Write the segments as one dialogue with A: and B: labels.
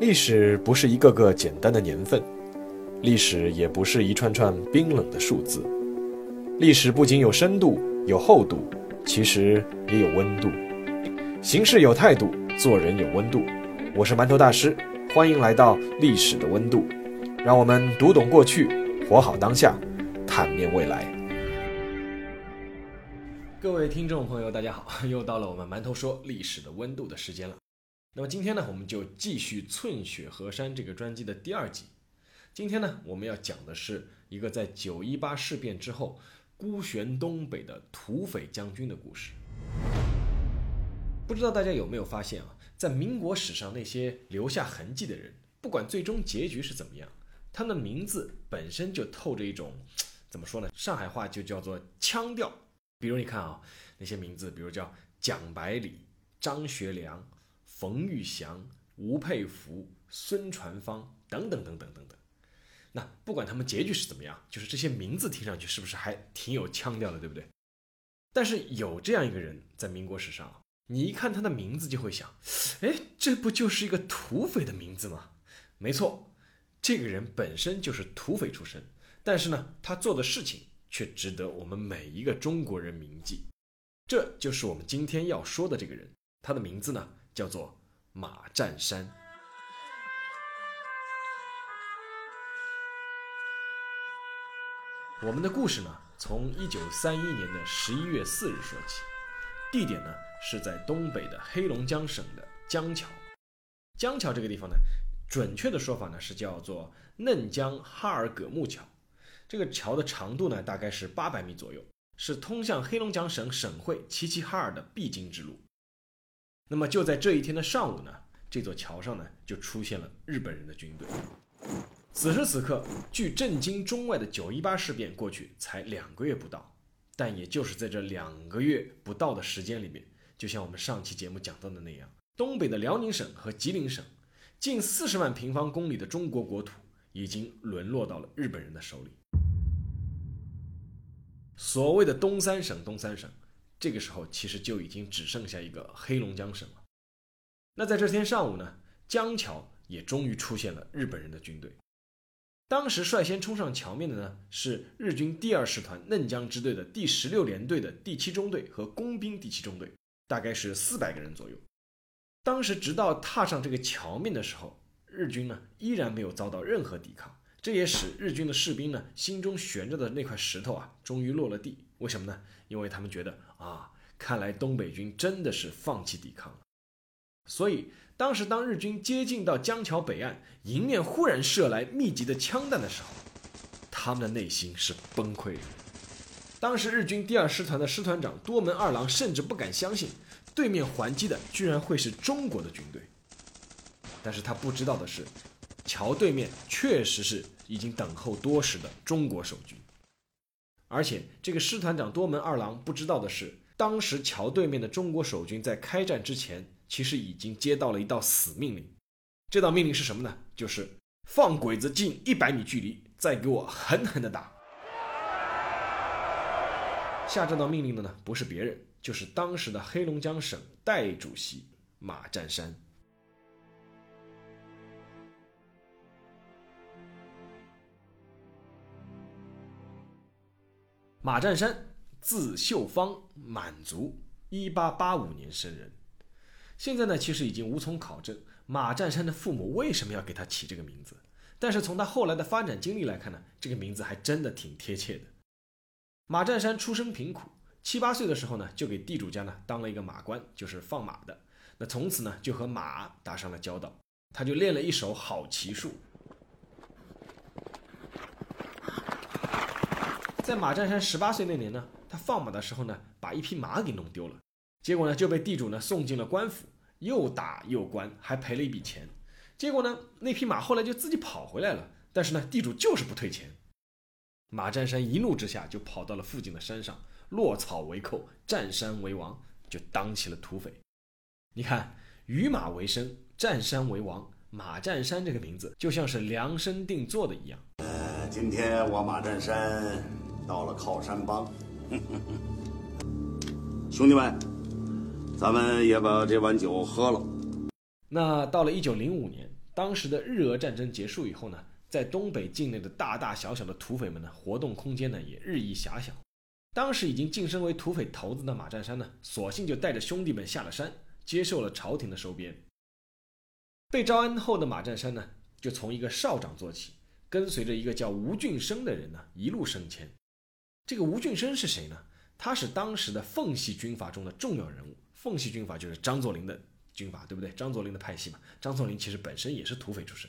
A: 历史不是一个个简单的年份，历史也不是一串串冰冷的数字，历史不仅有深度、有厚度，其实也有温度。行事有态度，做人有温度。我是馒头大师，欢迎来到历史的温度，让我们读懂过去，活好当下，探面未来。各位听众朋友，大家好，又到了我们馒头说历史的温度的时间了。那么今天呢，我们就继续《寸雪河山》这个专辑的第二集。今天呢，我们要讲的是一个在九一八事变之后孤悬东北的土匪将军的故事。不知道大家有没有发现啊，在民国史上那些留下痕迹的人，不管最终结局是怎么样，他们的名字本身就透着一种怎么说呢？上海话就叫做腔调。比如你看啊，那些名字，比如叫蒋百里、张学良。冯玉祥、吴佩孚、孙传芳等等等等等等，那不管他们结局是怎么样，就是这些名字听上去是不是还挺有腔调的，对不对？但是有这样一个人在民国史上，你一看他的名字就会想，哎，这不就是一个土匪的名字吗？没错，这个人本身就是土匪出身，但是呢，他做的事情却值得我们每一个中国人铭记。这就是我们今天要说的这个人，他的名字呢？叫做马占山。我们的故事呢，从一九三一年的十一月四日说起，地点呢是在东北的黑龙江省的江桥。江桥这个地方呢，准确的说法呢是叫做嫩江哈尔葛木桥。这个桥的长度呢大概是八百米左右，是通向黑龙江省省会齐齐哈尔的必经之路。那么就在这一天的上午呢，这座桥上呢就出现了日本人的军队。此时此刻，距震惊中外的九一八事变过去才两个月不到，但也就是在这两个月不到的时间里面，就像我们上期节目讲到的那样，东北的辽宁省和吉林省，近四十万平方公里的中国国土已经沦落到了日本人的手里。所谓的东三省，东三省。这个时候，其实就已经只剩下一个黑龙江省了。那在这天上午呢，江桥也终于出现了日本人的军队。当时率先冲上桥面的呢，是日军第二师团嫩江支队的第十六联队的第七中队和工兵第七中队，大概是四百个人左右。当时直到踏上这个桥面的时候，日军呢依然没有遭到任何抵抗，这也使日军的士兵呢心中悬着的那块石头啊，终于落了地。为什么呢？因为他们觉得啊，看来东北军真的是放弃抵抗了。所以当时当日军接近到江桥北岸，迎面忽然射来密集的枪弹的时候，他们的内心是崩溃的。当时日军第二师团的师团长多门二郎甚至不敢相信，对面还击的居然会是中国的军队。但是他不知道的是，桥对面确实是已经等候多时的中国守军。而且，这个师团长多门二郎不知道的是，当时桥对面的中国守军在开战之前，其实已经接到了一道死命令。这道命令是什么呢？就是放鬼子近一百米距离，再给我狠狠的打。下这道命令的呢，不是别人，就是当时的黑龙江省代主席马占山。马占山，字秀芳，满族，一八八五年生人。现在呢，其实已经无从考证马占山的父母为什么要给他起这个名字。但是从他后来的发展经历来看呢，这个名字还真的挺贴切的。马占山出身贫苦，七八岁的时候呢，就给地主家呢当了一个马官，就是放马的。那从此呢，就和马打上了交道。他就练了一手好骑术。在马占山十八岁那年呢，他放马的时候呢，把一匹马给弄丢了，结果呢就被地主呢送进了官府，又打又关，还赔了一笔钱。结果呢，那匹马后来就自己跑回来了，但是呢，地主就是不退钱。马占山一怒之下就跑到了附近的山上，落草为寇，占山为王，就当起了土匪。你看，与马为生，占山为王，马占山这个名字就像是量身定做的一样。
B: 呃，今天我马占山。到了靠山帮，兄弟们，咱们也把这碗酒喝了。
A: 那到了一九零五年，当时的日俄战争结束以后呢，在东北境内的大大小小的土匪们呢，活动空间呢也日益狭小。当时已经晋升为土匪头子的马占山呢，索性就带着兄弟们下了山，接受了朝廷的收编。被招安后的马占山呢，就从一个少长做起，跟随着一个叫吴俊生的人呢，一路升迁。这个吴俊生是谁呢？他是当时的奉系军阀中的重要人物。奉系军阀就是张作霖的军阀，对不对？张作霖的派系嘛。张作霖其实本身也是土匪出身。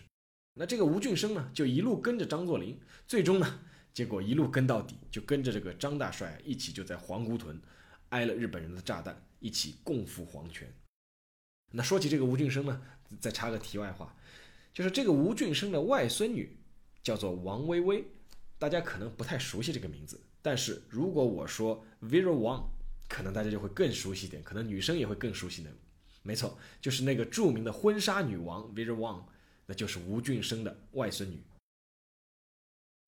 A: 那这个吴俊生呢，就一路跟着张作霖，最终呢。结果一路跟到底，就跟着这个张大帅一起，就在皇姑屯挨了日本人的炸弹，一起共赴黄泉。那说起这个吴俊生呢，再插个题外话，就是这个吴俊生的外孙女叫做王薇薇，大家可能不太熟悉这个名字，但是如果我说 Vera Wang，可能大家就会更熟悉一点，可能女生也会更熟悉的。没错，就是那个著名的婚纱女王 Vera Wang，那就是吴俊生的外孙女。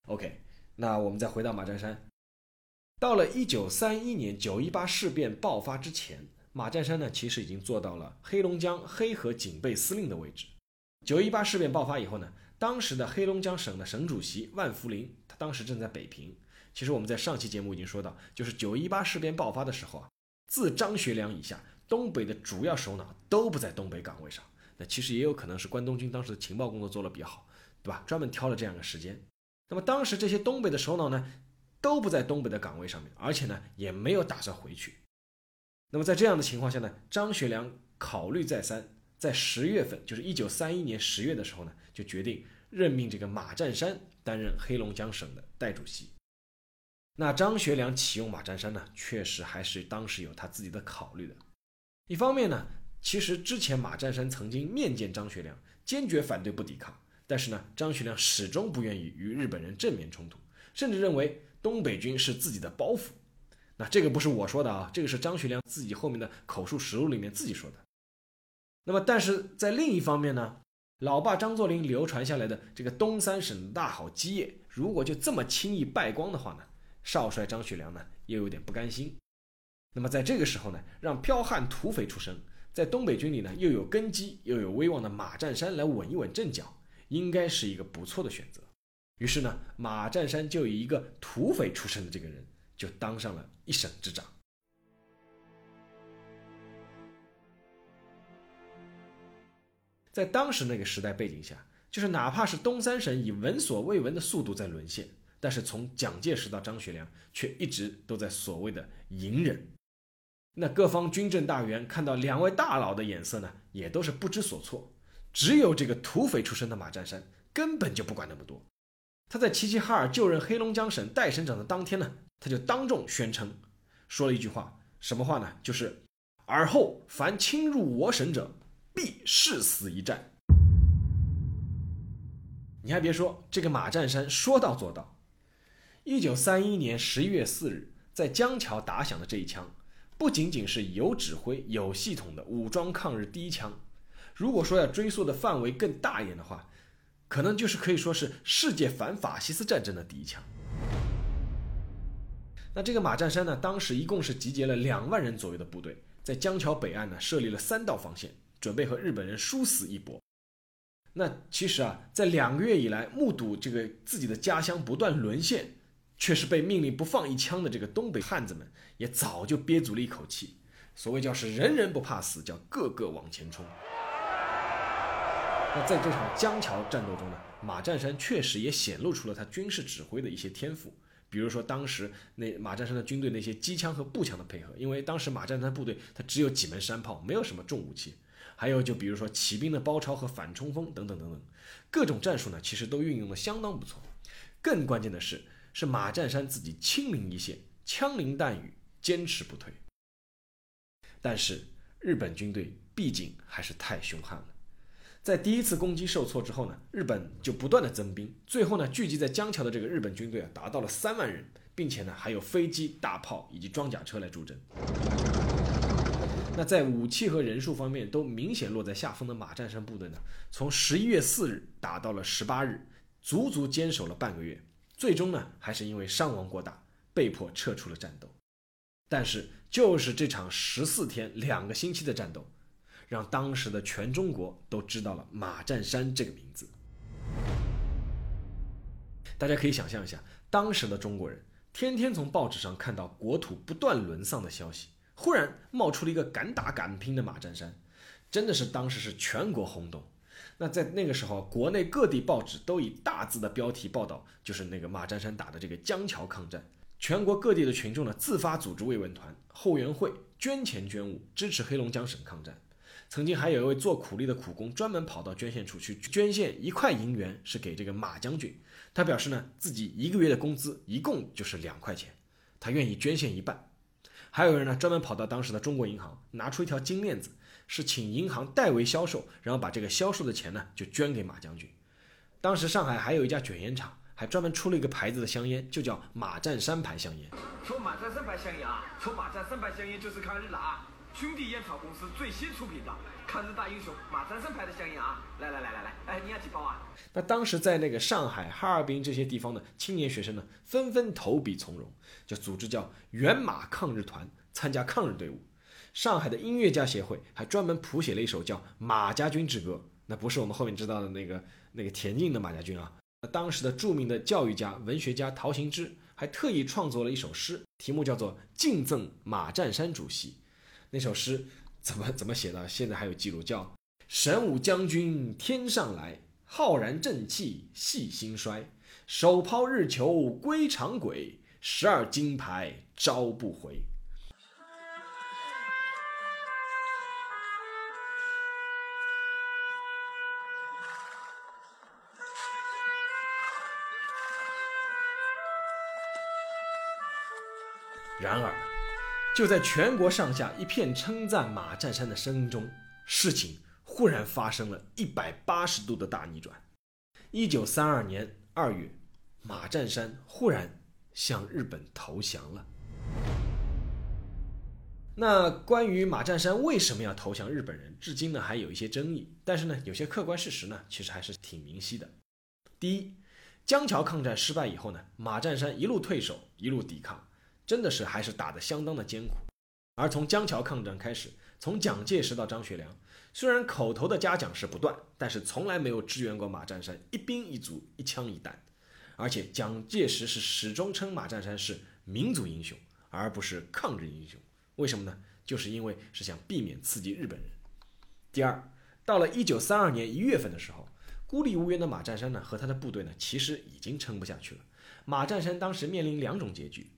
A: OK。那我们再回到马占山，到了一九三一年九一八事变爆发之前，马占山呢其实已经做到了黑龙江黑河警备司令的位置。九一八事变爆发以后呢，当时的黑龙江省的省主席万福林，他当时正在北平。其实我们在上期节目已经说到，就是九一八事变爆发的时候啊，自张学良以下，东北的主要首脑都不在东北岗位上。那其实也有可能是关东军当时的情报工作做得比较好，对吧？专门挑了这样的时间。那么当时这些东北的首脑呢，都不在东北的岗位上面，而且呢也没有打算回去。那么在这样的情况下呢，张学良考虑再三，在十月份，就是一九三一年十月的时候呢，就决定任命这个马占山担任黑龙江省的代主席。那张学良启用马占山呢，确实还是当时有他自己的考虑的。一方面呢，其实之前马占山曾经面见张学良，坚决反对不抵抗。但是呢，张学良始终不愿意与日本人正面冲突，甚至认为东北军是自己的包袱。那这个不是我说的啊，这个是张学良自己后面的口述实录里面自己说的。那么，但是在另一方面呢，老爸张作霖流传下来的这个东三省大好基业，如果就这么轻易败光的话呢，少帅张学良呢又有点不甘心。那么在这个时候呢，让剽悍土匪出身，在东北军里呢又有根基又有威望的马占山来稳一稳阵脚。应该是一个不错的选择，于是呢，马占山就以一个土匪出身的这个人，就当上了一省之长。在当时那个时代背景下，就是哪怕是东三省以闻所未闻的速度在沦陷，但是从蒋介石到张学良，却一直都在所谓的隐忍。那各方军政大员看到两位大佬的眼色呢，也都是不知所措。只有这个土匪出身的马占山根本就不管那么多。他在齐齐哈尔就任黑龙江省代省长的当天呢，他就当众宣称，说了一句话，什么话呢？就是尔后凡侵入我省者，必誓死一战。你还别说，这个马占山说到做到。一九三一年十一月四日，在江桥打响的这一枪，不仅仅是有指挥、有系统的武装抗日第一枪。如果说要追溯的范围更大一点的话，可能就是可以说是世界反法西斯战争的第一枪。那这个马占山呢，当时一共是集结了两万人左右的部队，在江桥北岸呢设立了三道防线，准备和日本人殊死一搏。那其实啊，在两个月以来，目睹这个自己的家乡不断沦陷，却是被命令不放一枪的这个东北汉子们，也早就憋足了一口气。所谓叫是人人不怕死，叫个个往前冲。那在这场江桥战斗中呢，马占山确实也显露出了他军事指挥的一些天赋，比如说当时那马占山的军队那些机枪和步枪的配合，因为当时马占山部队他只有几门山炮，没有什么重武器，还有就比如说骑兵的包抄和反冲锋等等等等，各种战术呢其实都运用的相当不错。更关键的是，是马占山自己亲临一线，枪林弹雨，坚持不退。但是日本军队毕竟还是太凶悍了。在第一次攻击受挫之后呢，日本就不断的增兵，最后呢，聚集在江桥的这个日本军队啊，达到了三万人，并且呢，还有飞机、大炮以及装甲车来助阵。那在武器和人数方面都明显落在下风的马占山部队呢，从十一月四日打到了十八日，足足坚守了半个月，最终呢，还是因为伤亡过大，被迫撤出了战斗。但是，就是这场十四天、两个星期的战斗。让当时的全中国都知道了马占山这个名字。大家可以想象一下，当时的中国人天天从报纸上看到国土不断沦丧的消息，忽然冒出了一个敢打敢拼的马占山，真的是当时是全国轰动。那在那个时候，国内各地报纸都以大字的标题报道，就是那个马占山打的这个江桥抗战。全国各地的群众呢，自发组织慰问团、后援会，捐钱捐物，支持黑龙江省抗战。曾经还有一位做苦力的苦工，专门跑到捐献处去捐献一块银元，是给这个马将军。他表示呢，自己一个月的工资一共就是两块钱，他愿意捐献一半。还有人呢，专门跑到当时的中国银行，拿出一条金链子，是请银行代为销售，然后把这个销售的钱呢，就捐给马将军。当时上海还有一家卷烟厂。还专门出了一个牌子的香烟，就叫马占山牌香烟。
C: 抽马占山牌香烟啊，抽马占山牌香烟就是抗日了啊！兄弟烟草公司最新出品的抗日大英雄马占山牌的香烟啊！来来来来来，哎，你要几包啊？
A: 那当时在那个上海、哈尔滨这些地方的青年学生呢，纷纷投笔从戎，就组织叫原马抗日团参加抗日队伍。上海的音乐家协会还专门谱写了一首叫《马家军之歌》，那不是我们后面知道的那个那个田径的马家军啊。当时的著名的教育家、文学家陶行知还特意创作了一首诗，题目叫做《敬赠马占山主席》。那首诗怎么怎么写的？现在还有记录，叫“神武将军天上来，浩然正气系兴衰，手抛日球归长轨，十二金牌招不回。”然而，就在全国上下一片称赞马占山的声音中，事情忽然发生了一百八十度的大逆转。一九三二年二月，马占山忽然向日本投降了。那关于马占山为什么要投降日本人，至今呢还有一些争议。但是呢，有些客观事实呢，其实还是挺明晰的。第一，江桥抗战失败以后呢，马占山一路退守，一路抵抗。真的是还是打得相当的艰苦，而从江桥抗战开始，从蒋介石到张学良，虽然口头的嘉奖是不断，但是从来没有支援过马占山一兵一卒一枪一弹，而且蒋介石是始终称马占山是民族英雄，而不是抗日英雄。为什么呢？就是因为是想避免刺激日本人。第二，到了一九三二年一月份的时候，孤立无援的马占山呢和他的部队呢其实已经撑不下去了。马占山当时面临两种结局。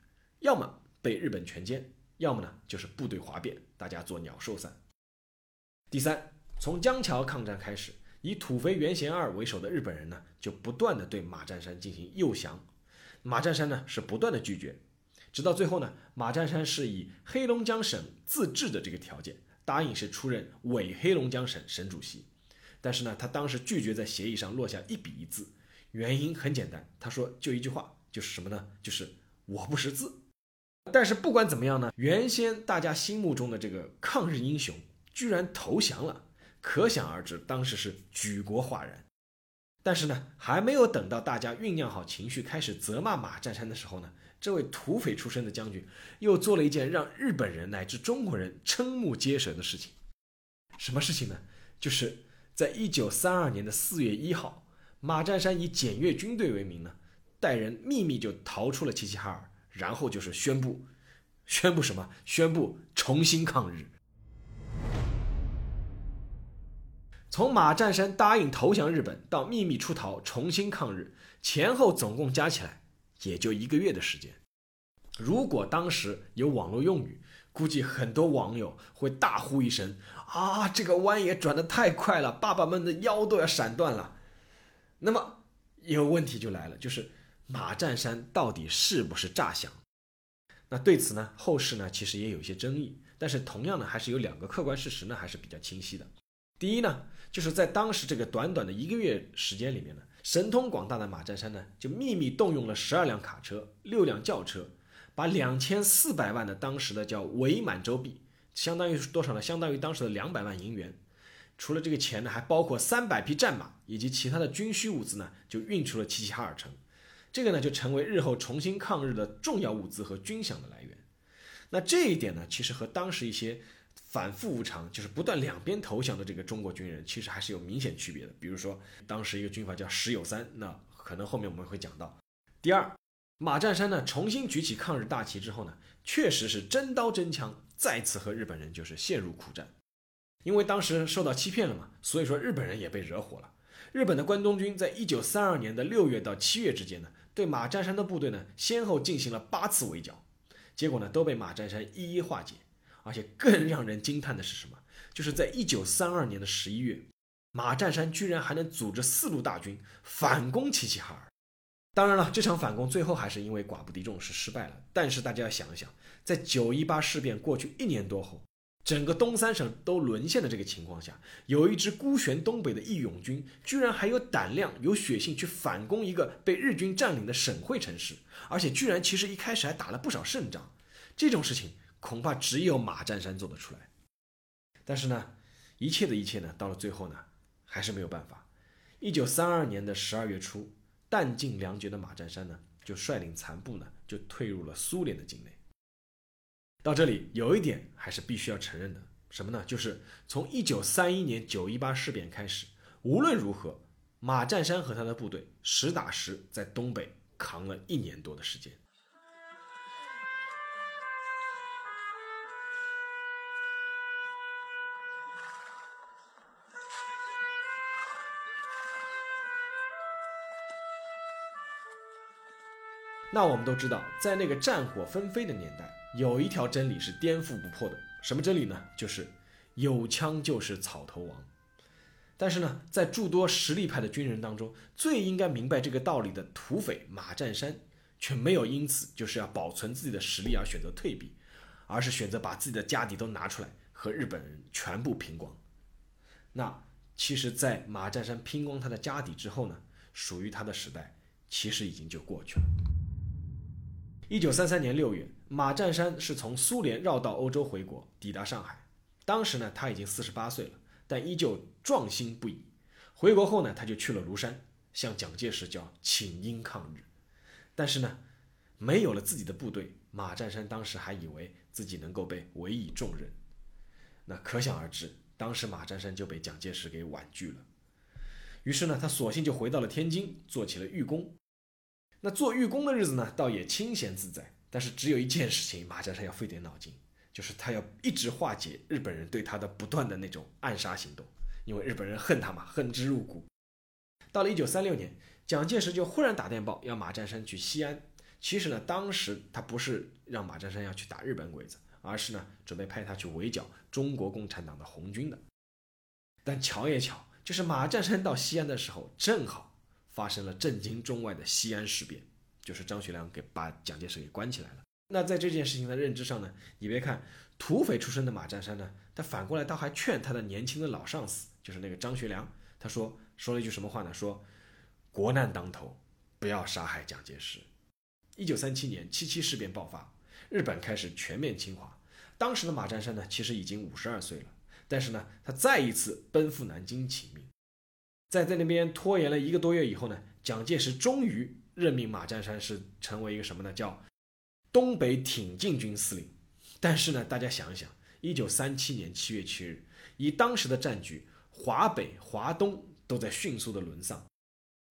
A: 要么被日本全歼，要么呢就是部队哗变，大家做鸟兽散。第三，从江桥抗战开始，以土肥原贤二为首的日本人呢，就不断的对马占山进行诱降，马占山呢是不断的拒绝，直到最后呢，马占山是以黑龙江省自治的这个条件，答应是出任伪黑龙江省省主席，但是呢，他当时拒绝在协议上落下一笔一字，原因很简单，他说就一句话，就是什么呢？就是我不识字。但是不管怎么样呢，原先大家心目中的这个抗日英雄居然投降了，可想而知，当时是举国哗然。但是呢，还没有等到大家酝酿好情绪，开始责骂马占山的时候呢，这位土匪出身的将军又做了一件让日本人乃至中国人瞠目结舌的事情。什么事情呢？就是在一九三二年的四月一号，马占山以检阅军队为名呢，带人秘密就逃出了齐齐哈尔。然后就是宣布，宣布什么？宣布重新抗日。从马占山答应投降日本到秘密出逃重新抗日，前后总共加起来也就一个月的时间。如果当时有网络用语，估计很多网友会大呼一声：“啊，这个弯也转得太快了，爸爸们的腰都要闪断了。”那么，有问题就来了，就是。马占山到底是不是诈降？那对此呢，后世呢其实也有一些争议。但是同样呢，还是有两个客观事实呢，还是比较清晰的。第一呢，就是在当时这个短短的一个月时间里面呢，神通广大的马占山呢，就秘密动用了十二辆卡车、六辆轿车，把两千四百万的当时的叫伪满洲币，相当于是多少呢？相当于当时的两百万银元。除了这个钱呢，还包括三百匹战马以及其他的军需物资呢，就运出了齐齐哈尔城。这个呢，就成为日后重新抗日的重要物资和军饷的来源。那这一点呢，其实和当时一些反复无常，就是不断两边投降的这个中国军人，其实还是有明显区别的。比如说，当时一个军阀叫石友三，那可能后面我们会讲到。第二，马占山呢重新举起抗日大旗之后呢，确实是真刀真枪，再次和日本人就是陷入苦战。因为当时受到欺骗了嘛，所以说日本人也被惹火了。日本的关东军在一九三二年的六月到七月之间呢，对马占山的部队呢，先后进行了八次围剿，结果呢，都被马占山一一化解。而且更让人惊叹的是什么？就是在一九三二年的十一月，马占山居然还能组织四路大军反攻齐齐哈尔。当然了，这场反攻最后还是因为寡不敌众是失败了。但是大家要想一想，在九一八事变过去一年多后，整个东三省都沦陷的这个情况下，有一支孤悬东北的义勇军，居然还有胆量、有血性去反攻一个被日军占领的省会城市，而且居然其实一开始还打了不少胜仗。这种事情。恐怕只有马占山做得出来，但是呢，一切的一切呢，到了最后呢，还是没有办法。一九三二年的十二月初，弹尽粮绝的马占山呢，就率领残部呢，就退入了苏联的境内。到这里，有一点还是必须要承认的，什么呢？就是从一九三一年九一八事变开始，无论如何，马占山和他的部队实打实在东北扛了一年多的时间。那我们都知道，在那个战火纷飞的年代，有一条真理是颠覆不破的。什么真理呢？就是有枪就是草头王。但是呢，在诸多实力派的军人当中，最应该明白这个道理的土匪马占山，却没有因此就是要保存自己的实力而选择退避，而是选择把自己的家底都拿出来和日本人全部拼光。那其实，在马占山拼光他的家底之后呢，属于他的时代其实已经就过去了。一九三三年六月，马占山是从苏联绕道欧洲回国，抵达上海。当时呢，他已经四十八岁了，但依旧壮心不已。回国后呢，他就去了庐山，向蒋介石叫请缨抗日。但是呢，没有了自己的部队，马占山当时还以为自己能够被委以重任。那可想而知，当时马占山就被蒋介石给婉拒了。于是呢，他索性就回到了天津，做起了狱工。那做狱工的日子呢，倒也清闲自在。但是只有一件事情，马占山要费点脑筋，就是他要一直化解日本人对他的不断的那种暗杀行动，因为日本人恨他嘛，恨之入骨。到了一九三六年，蒋介石就忽然打电报要马占山去西安。其实呢，当时他不是让马占山要去打日本鬼子，而是呢准备派他去围剿中国共产党的红军的。但巧也巧，就是马占山到西安的时候，正好。发生了震惊中外的西安事变，就是张学良给把蒋介石给关起来了。那在这件事情的认知上呢，你别看土匪出身的马占山呢，他反过来倒还劝他的年轻的老上司，就是那个张学良，他说说了一句什么话呢？说国难当头，不要杀害蒋介石。一九三七年七七事变爆发，日本开始全面侵华。当时的马占山呢，其实已经五十二岁了，但是呢，他再一次奔赴南京请命。在在那边拖延了一个多月以后呢，蒋介石终于任命马占山是成为一个什么呢？叫东北挺进军司令。但是呢，大家想一想，一九三七年七月七日，以当时的战局，华北、华东都在迅速的沦丧。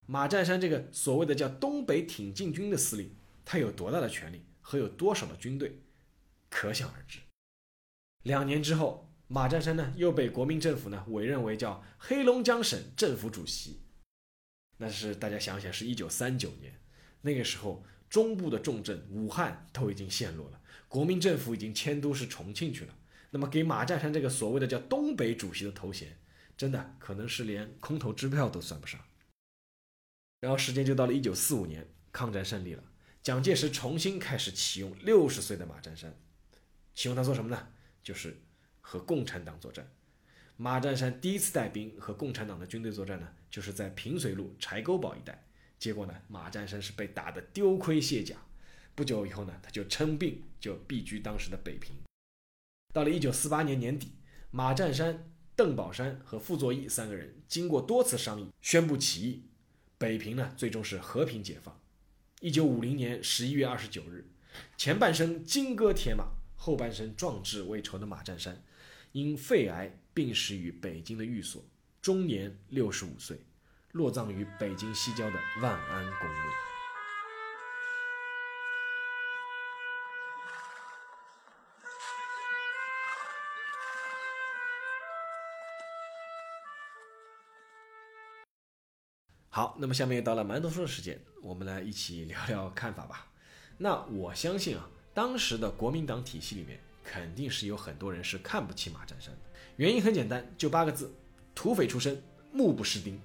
A: 马占山这个所谓的叫东北挺进军的司令，他有多大的权力和有多少的军队，可想而知。两年之后。马占山呢，又被国民政府呢委任为叫黑龙江省政府主席。那是大家想想，是一九三九年，那个时候中部的重镇武汉都已经陷落了，国民政府已经迁都是重庆去了。那么给马占山这个所谓的叫东北主席的头衔，真的可能是连空头支票都算不上。然后时间就到了一九四五年，抗战胜利了，蒋介石重新开始启用六十岁的马占山，启用他做什么呢？就是。和共产党作战，马占山第一次带兵和共产党的军队作战呢，就是在平水路柴沟堡一带。结果呢，马占山是被打得丢盔卸甲。不久以后呢，他就称病，就避居当时的北平。到了一九四八年年底，马占山、邓宝山和傅作义三个人经过多次商议，宣布起义。北平呢，最终是和平解放。一九五零年十一月二十九日，前半生金戈铁马，后半生壮志未酬的马占山。因肺癌病逝于北京的寓所，终年六十五岁，落葬于北京西郊的万安公墓。好，那么下面又到了馒头说的时间，我们来一起聊聊看法吧。那我相信啊，当时的国民党体系里面，肯定是有很多人是看不起马占山的。原因很简单，就八个字：土匪出身，目不识丁。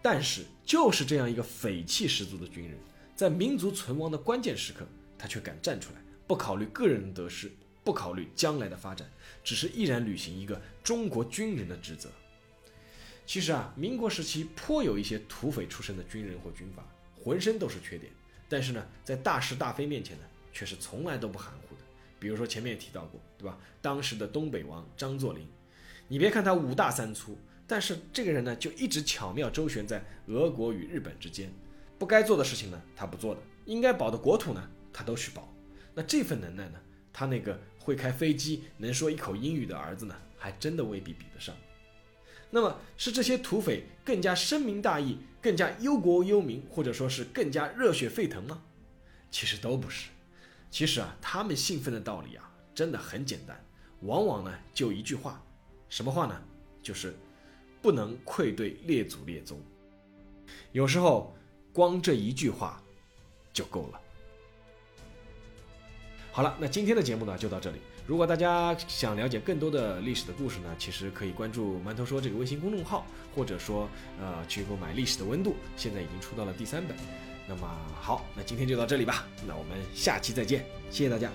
A: 但是就是这样一个匪气十足的军人，在民族存亡的关键时刻，他却敢站出来，不考虑个人得失，不考虑将来的发展，只是毅然履行一个中国军人的职责。其实啊，民国时期颇有一些土匪出身的军人或军阀，浑身都是缺点，但是呢，在大是大非面前呢，却是从来都不含糊的。比如说前面也提到过，对吧？当时的东北王张作霖，你别看他五大三粗，但是这个人呢，就一直巧妙周旋在俄国与日本之间，不该做的事情呢，他不做的；应该保的国土呢，他都去保。那这份能耐呢，他那个会开飞机、能说一口英语的儿子呢，还真的未必比得上。那么是这些土匪更加深明大义，更加忧国忧民，或者说是更加热血沸腾吗？其实都不是。其实啊，他们兴奋的道理啊，真的很简单，往往呢就一句话，什么话呢？就是不能愧对列祖列宗。有时候光这一句话就够了。好了，那今天的节目呢就到这里。如果大家想了解更多的历史的故事呢，其实可以关注“馒头说”这个微信公众号，或者说呃去购买《历史的温度》，现在已经出到了第三本。那么好，那今天就到这里吧。那我们下期再见，谢谢大家。